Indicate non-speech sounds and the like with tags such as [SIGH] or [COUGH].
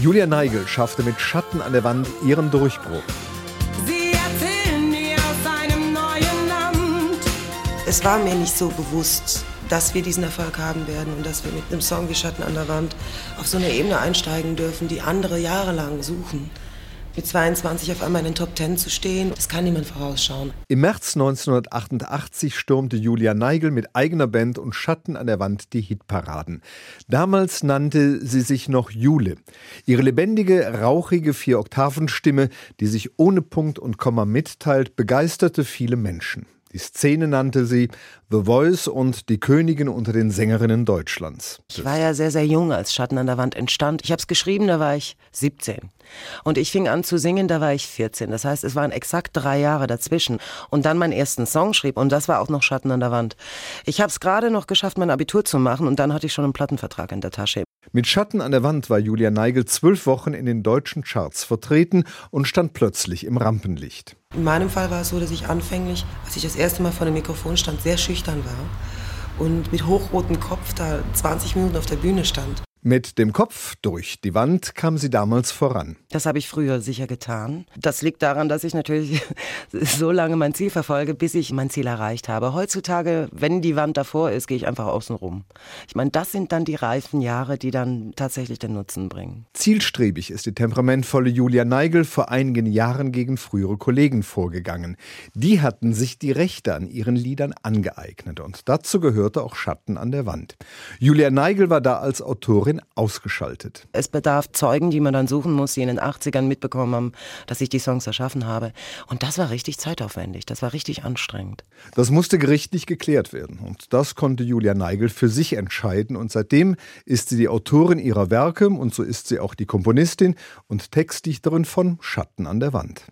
Julia Neigel schaffte mit Schatten an der Wand ihren Durchbruch. Sie erzählen mir aus einem neuen Land. Es war mir nicht so bewusst, dass wir diesen Erfolg haben werden und dass wir mit einem Song wie Schatten an der Wand auf so eine Ebene einsteigen dürfen, die andere jahrelang suchen. Mit 22 auf einmal in den Top 10 zu stehen, das kann niemand vorausschauen. Im März 1988 stürmte Julia Neigel mit eigener Band und Schatten an der Wand die Hitparaden. Damals nannte sie sich noch Jule. Ihre lebendige, rauchige Vier-Oktaven-Stimme, die sich ohne Punkt und Komma mitteilt, begeisterte viele Menschen. Die Szene nannte sie The Voice und die Königin unter den Sängerinnen Deutschlands. Ich war ja sehr, sehr jung, als Schatten an der Wand entstand. Ich habe es geschrieben, da war ich 17. Und ich fing an zu singen, da war ich 14. Das heißt, es waren exakt drei Jahre dazwischen. Und dann meinen ersten Song schrieb und das war auch noch Schatten an der Wand. Ich habe es gerade noch geschafft, mein Abitur zu machen und dann hatte ich schon einen Plattenvertrag in der Tasche. Mit Schatten an der Wand war Julia Neigel zwölf Wochen in den deutschen Charts vertreten und stand plötzlich im Rampenlicht. In meinem Fall war es so, dass ich anfänglich, als ich das erste Mal vor dem Mikrofon stand, sehr schüchtern war und mit hochrotem Kopf da 20 Minuten auf der Bühne stand. Mit dem Kopf durch die Wand kam sie damals voran. Das habe ich früher sicher getan. Das liegt daran, dass ich natürlich [LAUGHS] so lange mein Ziel verfolge, bis ich mein Ziel erreicht habe. Heutzutage, wenn die Wand davor ist, gehe ich einfach außen rum. Ich meine, das sind dann die reifen Jahre, die dann tatsächlich den Nutzen bringen. Zielstrebig ist die temperamentvolle Julia Neigel vor einigen Jahren gegen frühere Kollegen vorgegangen. Die hatten sich die Rechte an ihren Liedern angeeignet und dazu gehörte auch Schatten an der Wand. Julia Neigel war da als Autorin Autorin ausgeschaltet. Es bedarf Zeugen, die man dann suchen muss, die in den 80ern mitbekommen haben, dass ich die Songs erschaffen habe. Und das war richtig zeitaufwendig, das war richtig anstrengend. Das musste gerichtlich geklärt werden. Und das konnte Julia Neigel für sich entscheiden. Und seitdem ist sie die Autorin ihrer Werke und so ist sie auch die Komponistin und Textdichterin von Schatten an der Wand.